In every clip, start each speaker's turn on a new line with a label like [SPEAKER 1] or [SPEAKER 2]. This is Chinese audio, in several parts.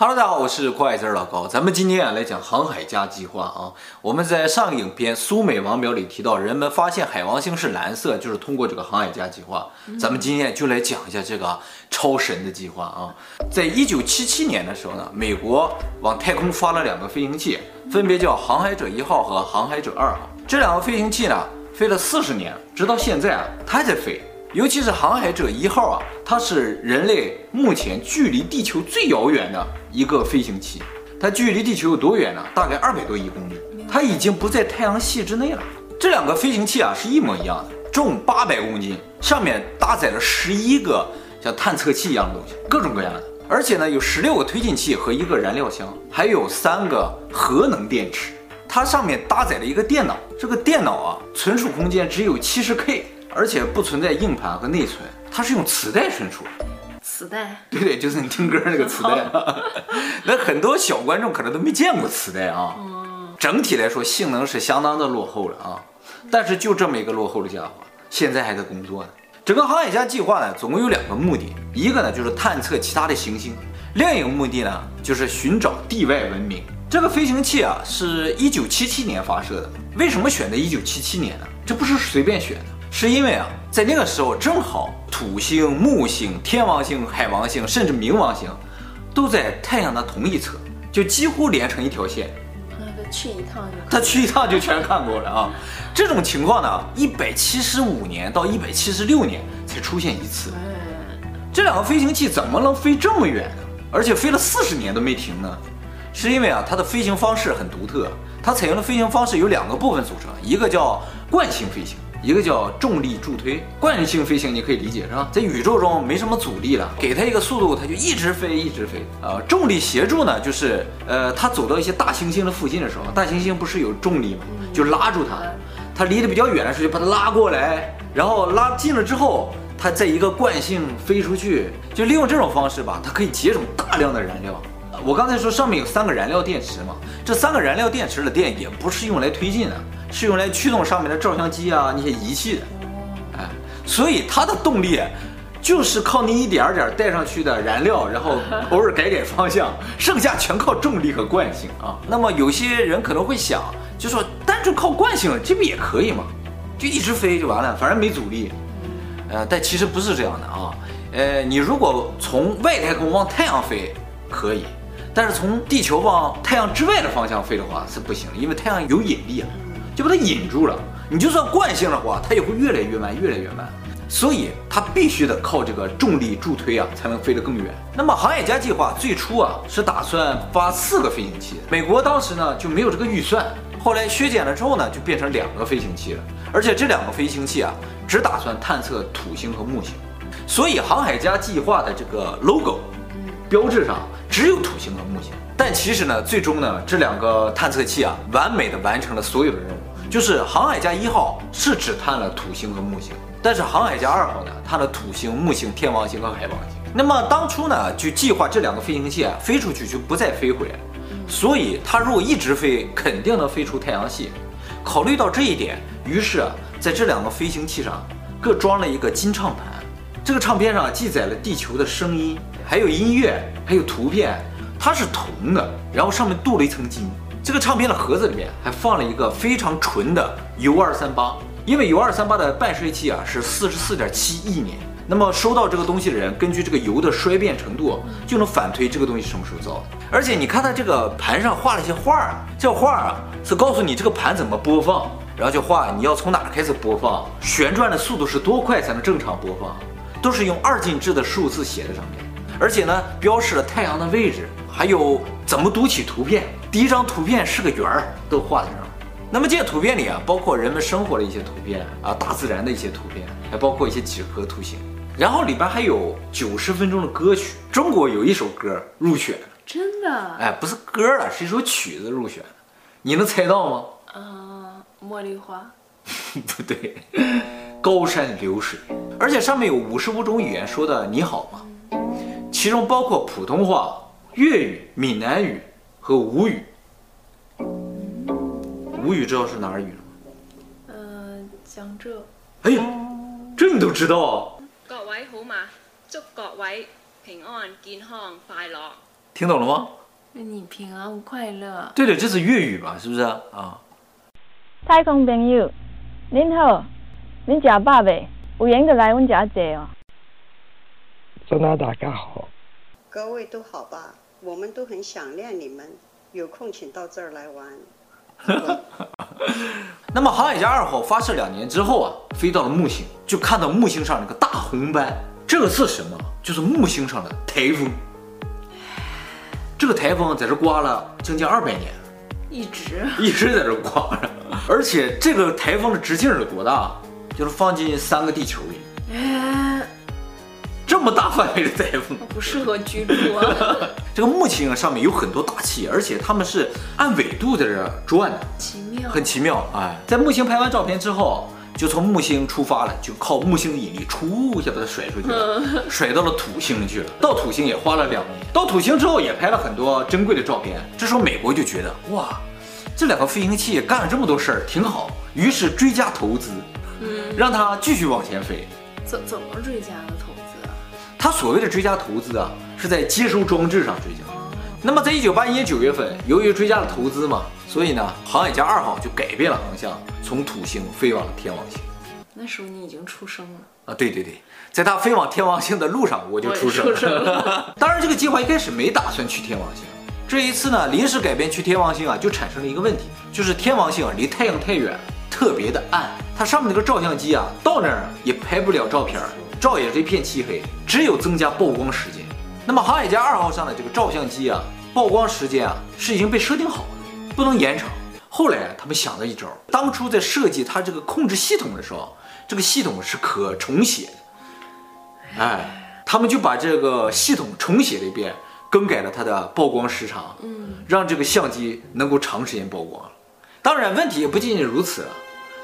[SPEAKER 1] Hello，大家好，我是酷爱字老高。咱们今天啊来讲航海家计划啊。我们在上个影片苏美王表里提到，人们发现海王星是蓝色，就是通过这个航海家计划。咱们今天就来讲一下这个超神的计划啊。在一九七七年的时候呢，美国往太空发了两个飞行器，分别叫航海者一号和航海者二号。这两个飞行器呢，飞了四十年，直到现在啊，它还在飞。尤其是航海者一号啊，它是人类目前距离地球最遥远的一个飞行器。它距离地球有多远呢？大概二百多亿公里。它已经不在太阳系之内了。这两个飞行器啊是一模一样的，重八百公斤，上面搭载了十一个像探测器一样的东西，各种各样的。而且呢，有十六个推进器和一个燃料箱，还有三个核能电池。它上面搭载了一个电脑，这个电脑啊，存储空间只有七十 K。而且不存在硬盘和内存，它是用磁带存储。
[SPEAKER 2] 磁带？
[SPEAKER 1] 对对，就是你听歌那个磁带。那很多小观众可能都没见过磁带啊。整体来说，性能是相当的落后了啊。但是就这么一个落后的家伙，现在还在工作呢。整个航海家计划呢，总共有两个目的，一个呢就是探测其他的行星，另一个目的呢就是寻找地外文明。这个飞行器啊，是一九七七年发射的。为什么选择一九七七年呢？这不是随便选的。是因为啊，在那个时候正好土星、木星、天王星、海王星，甚至冥王星，都在太阳的同一侧，就几乎连成一条线。
[SPEAKER 2] 那个去一趟就
[SPEAKER 1] 他去一趟就全看过了啊！这种情况呢，一百七十五年到一百七十六年才出现一次。这两个飞行器怎么能飞这么远呢？而且飞了四十年都没停呢？是因为啊，它的飞行方式很独特，它采用的飞行方式有两个部分组成，一个叫惯性飞行。一个叫重力助推，惯性飞行你可以理解是吧？在宇宙中没什么阻力了，给它一个速度，它就一直飞，一直飞啊。重力协助呢，就是呃，它走到一些大行星的附近的时候，大行星不是有重力吗？就拉住它，它离得比较远的时候就把它拉过来，然后拉近了之后，它在一个惯性飞出去，就利用这种方式吧，它可以节省大量的燃料。我刚才说上面有三个燃料电池嘛，这三个燃料电池的电也不是用来推进的。是用来驱动上面的照相机啊那些仪器的，哎，所以它的动力就是靠那一点点带上去的燃料，然后 偶尔改改方向，剩下全靠重力和惯性啊。那么有些人可能会想，就说单纯靠惯性这不也可以吗？就一直飞就完了，反正没阻力。呃，但其实不是这样的啊。呃，你如果从外太空往太阳飞可以，但是从地球往太阳之外的方向飞的话是不行，因为太阳有引力啊。就把它引住了，你就算惯性的话，它也会越来越慢，越来越慢。所以它必须得靠这个重力助推啊，才能飞得更远。那么航海家计划最初啊是打算发四个飞行器，美国当时呢就没有这个预算，后来削减了之后呢，就变成两个飞行器了。而且这两个飞行器啊，只打算探测土星和木星。所以航海家计划的这个 logo 标志上只有土星和木星。但其实呢，最终呢，这两个探测器啊，完美的完成了所有的任务。就是航海家一号是只探了土星和木星，但是航海家二号呢，探了土星、木星、天王星和海王星。那么当初呢，就计划这两个飞行器啊飞出去就不再飞回来，所以它如果一直飞，肯定能飞出太阳系。考虑到这一点，于是啊，在这两个飞行器上各装了一个金唱盘，这个唱片上记载了地球的声音，还有音乐，还有图片，它是铜的，然后上面镀了一层金。这个唱片的盒子里面还放了一个非常纯的铀二三八，因为铀二三八的半衰期啊是四十四点七亿年。那么收到这个东西的人，根据这个铀的衰变程度，就能反推这个东西什么时候造的。而且你看它这个盘上画了一些画儿，这画儿啊是告诉你这个盘怎么播放，然后就画你要从哪开始播放，旋转的速度是多快才能正常播放，都是用二进制的数字写在上面。而且呢，标示了太阳的位置，还有怎么读取图片。第一张图片是个圆儿，都画在上。那么这些图片里啊，包括人们生活的一些图片啊，大自然的一些图片，还包括一些几何图形。然后里边还有九十分钟的歌曲。中国有一首歌入选，
[SPEAKER 2] 真的？
[SPEAKER 1] 哎，不是歌了，是一首曲子入选。你能猜到吗？
[SPEAKER 2] 嗯，茉莉花。
[SPEAKER 1] 不对，高山流水。而且上面有五十五种语言说的你好吗？其中包括普通话、粤语、闽南语。和吴语，吴语知道是哪儿语吗？
[SPEAKER 2] 呃，江浙。
[SPEAKER 1] 哎呀，这你都知道啊！
[SPEAKER 3] 各位好吗？祝各位平安、健康、快乐。
[SPEAKER 1] 听懂了吗？
[SPEAKER 2] 祝你平安快乐。
[SPEAKER 1] 对对，这是粤语吧？是不是啊？
[SPEAKER 3] 太空朋友，您好，您食饱未？有闲就来阮家坐哦。
[SPEAKER 4] 真的大家好，
[SPEAKER 5] 各位都好吧？我们都很想念你们，有空请到这儿来玩。
[SPEAKER 1] 那么航海家二号发射两年之后啊，飞到了木星，就看到木星上那个大红斑，这个是什么？就是木星上的台风。这个台风在这刮了将近二百年，
[SPEAKER 2] 一直
[SPEAKER 1] 一直在这刮着，而且这个台风的直径有多大？就是放进三个地球里。
[SPEAKER 2] 哎，
[SPEAKER 1] 这么大范围的台风，
[SPEAKER 2] 不适合居住啊。
[SPEAKER 1] 这个木星啊，上面有很多大气，而且它们是按纬度在这转的，
[SPEAKER 2] 奇妙，
[SPEAKER 1] 很奇妙。哎，在木星拍完照片之后，就从木星出发了，就靠木星的引力，出一下把它甩出去了，甩到了土星去了。到土星也花了两年，到土星之后也拍了很多珍贵的照片。这时候美国就觉得，哇，这两个飞行器干了这么多事儿，挺好，于是追加投资，嗯，让它继续往前飞。
[SPEAKER 2] 怎怎么追加的投资啊？
[SPEAKER 1] 他所谓的追加投资啊，是在接收装置上追加。那么在一九八一年九月份，由于追加了投资嘛，所以呢，航海家二号就改变了航向，从土星飞往了天王星。
[SPEAKER 2] 那时候你已经出生了
[SPEAKER 1] 啊？对对对，在他飞往天王星的路上，我就出生了。
[SPEAKER 2] 出生了
[SPEAKER 1] 当然，这个计划一开始没打算去天王星。这一次呢，临时改变去天王星啊，就产生了一个问题，就是天王星啊离太阳太远，特别的暗，它上面那个照相机啊到那儿也拍不了照片，照也是一片漆黑，只有增加曝光时间。那么航海家二号上的这个照相机啊，曝光时间啊是已经被设定好的，不能延长。后来他们想了一招，当初在设计它这个控制系统的时候，这个系统是可重写的。哎，他们就把这个系统重写了一遍，更改了它的曝光时长，嗯，让这个相机能够长时间曝光。当然，问题也不仅仅如此，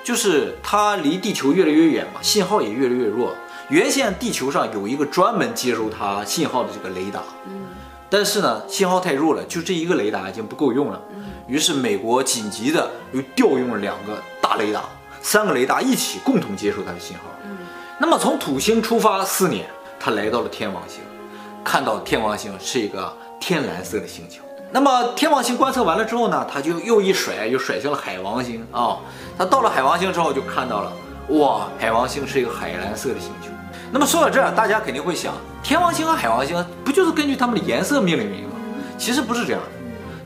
[SPEAKER 1] 就是它离地球越来越远嘛，信号也越来越弱。原先地球上有一个专门接收它信号的这个雷达，嗯，但是呢，信号太弱了，就这一个雷达已经不够用了，嗯，于是美国紧急的又调用了两个大雷达，三个雷达一起共同接收它的信号，嗯，那么从土星出发四年，他来到了天王星，看到天王星是一个天蓝色的星球，那么天王星观测完了之后呢，他就又一甩，又甩向了海王星啊，哦，他到了海王星之后就看到了，哇，海王星是一个海蓝色的星球。那么说到这儿，大家肯定会想，天王星和海王星不就是根据它们的颜色命名吗？其实不是这样的，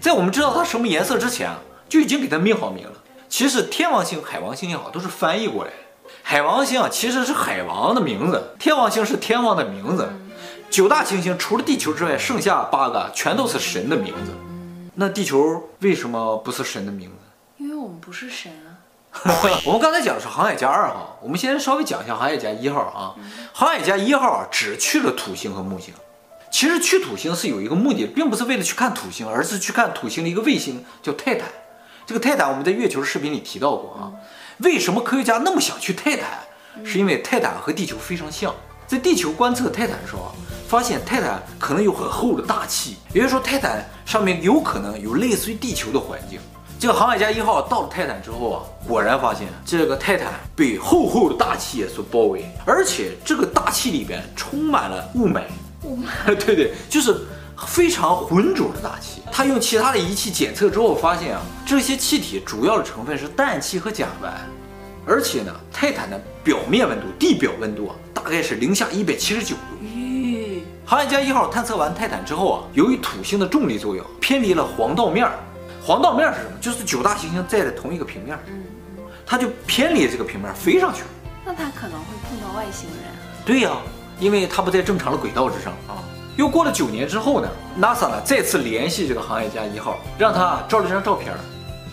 [SPEAKER 1] 在我们知道它什么颜色之前，就已经给它命好名了。其实天王星、海王星也好，都是翻译过来。海王星啊，其实是海王的名字；天王星是天王的名字。九大行星除了地球之外，剩下八个全都是神的名字。那地球为什么不是神的名字？
[SPEAKER 2] 因为我们不是神啊。
[SPEAKER 1] 我们刚才讲的是航海家二号，我们先稍微讲一下航海家一号啊。航海家一号啊，只去了土星和木星。其实去土星是有一个目的，并不是为了去看土星，而是去看土星的一个卫星叫泰坦。这个泰坦我们在月球视频里提到过啊。为什么科学家那么想去泰坦？是因为泰坦和地球非常像。在地球观测泰坦的时候啊，发现泰坦可能有很厚的大气，也就是说泰坦上面有可能有类似于地球的环境。这个航海家一号到了泰坦之后啊，果然发现这个泰坦被厚厚的大气所包围，而且这个大气里边充满了雾霾。雾霾，对对，就是非常浑浊的大气。他用其他的仪器检测之后发现啊，这些气体主要的成分是氮气和甲烷，而且呢，泰坦的表面温度，地表温度啊，大概是零下一百七十九度。
[SPEAKER 2] 咦，
[SPEAKER 1] 航海家一号探测完泰坦之后啊，由于土星的重力作用，偏离了黄道面儿。黄道面是什么？就是九大行星在的同一个平面，嗯，它就偏离这个平面飞上去了。
[SPEAKER 2] 那它可能会碰到外星人。
[SPEAKER 1] 对呀，因为它不在正常的轨道之上啊。又过了九年之后呢，NASA 呢再次联系这个航海家一号，让他照了张照片，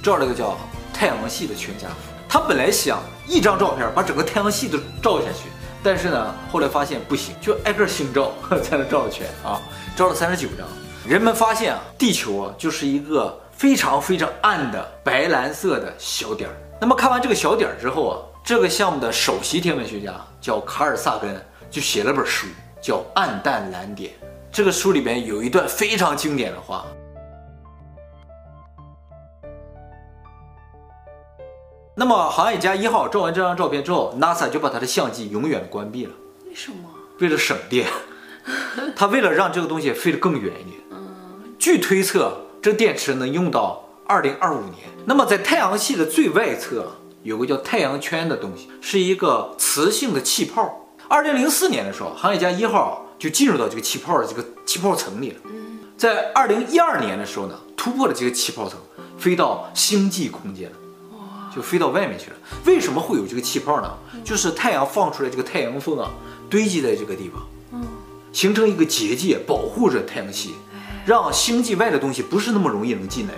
[SPEAKER 1] 照了个叫太阳系的全家福。他本来想一张照片把整个太阳系都照下去，但是呢，后来发现不行，就挨个星照 才能照得全啊。照了三十九张，人们发现啊，地球啊就是一个。非常非常暗的白蓝色的小点儿。那么看完这个小点儿之后啊，这个项目的首席天文学家叫卡尔萨根，就写了本书，叫《暗淡蓝点》。这个书里边有一段非常经典的话。那么航海家一号照完这张照片之后，NASA 就把他的相机永远关闭了。
[SPEAKER 2] 为什么？
[SPEAKER 1] 为了省电。他为了让这个东西飞得更远一点。据推测，这电池能用到二零二五年。那么在太阳系的最外侧有个叫太阳圈的东西，是一个磁性的气泡。二零零四年的时候，航海家一号就进入到这个气泡的这个气泡层里了。在二零一二年的时候呢，突破了这个气泡层，飞到星际空间了，就飞到外面去了。为什么会有这个气泡呢？就是太阳放出来这个太阳风啊，堆积在这个地方，形成一个结界，保护着太阳系，让星际外的东西不是那么容易能进来。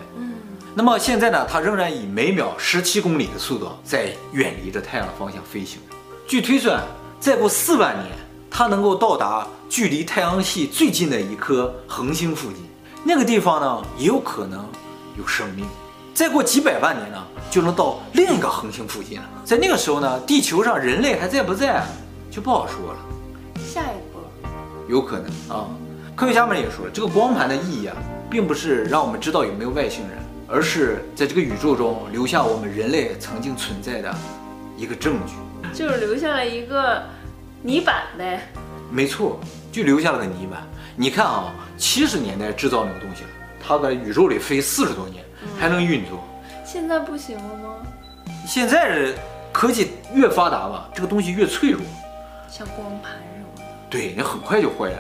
[SPEAKER 1] 那么现在呢，它仍然以每秒十七公里的速度在远离着太阳的方向飞行。据推算，再过四万年，它能够到达距离太阳系最近的一颗恒星附近，那个地方呢，也有可能有生命。再过几百万年呢，就能到另一个恒星附近了。在那个时候呢，地球上人类还在不在，就不好说了。
[SPEAKER 2] 下一步，
[SPEAKER 1] 有可能啊。科学家们也说了，这个光盘的意义啊，并不是让我们知道有没有外星人，而是在这个宇宙中留下我们人类曾经存在的一个证据。
[SPEAKER 2] 就是留下了一个泥板呗。
[SPEAKER 1] 没错，就留下了个泥板。你看啊，七十年代制造那个东西了，它在宇宙里飞四十多年还能运作。
[SPEAKER 2] 现在不行了吗？
[SPEAKER 1] 现在的科技越发达吧，这个东西越脆弱。
[SPEAKER 2] 像光盘什么的。
[SPEAKER 1] 对，那很快就坏了。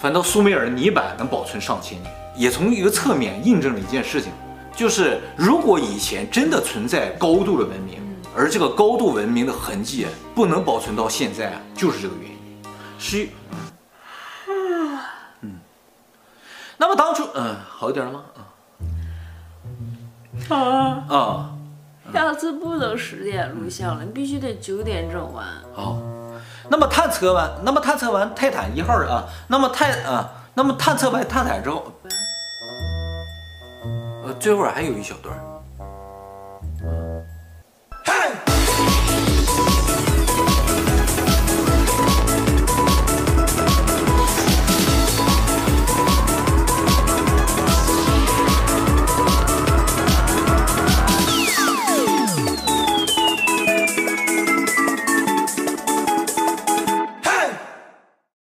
[SPEAKER 1] 反倒苏美尔的泥板能保存上千年，也从一个侧面印证了一件事情，就是如果以前真的存在高度的文明。而这个高度文明的痕迹不能保存到现在，就是这个原因。是，嗯，那么当初，嗯，好一点了吗？
[SPEAKER 2] 啊
[SPEAKER 1] 啊，
[SPEAKER 2] 下次不能十点录像了，你必须得九点整完。
[SPEAKER 1] 好，那么探测完，那么探测完泰坦一号啊，那么泰啊，那么探测完泰坦之后，呃，最后还有一小段。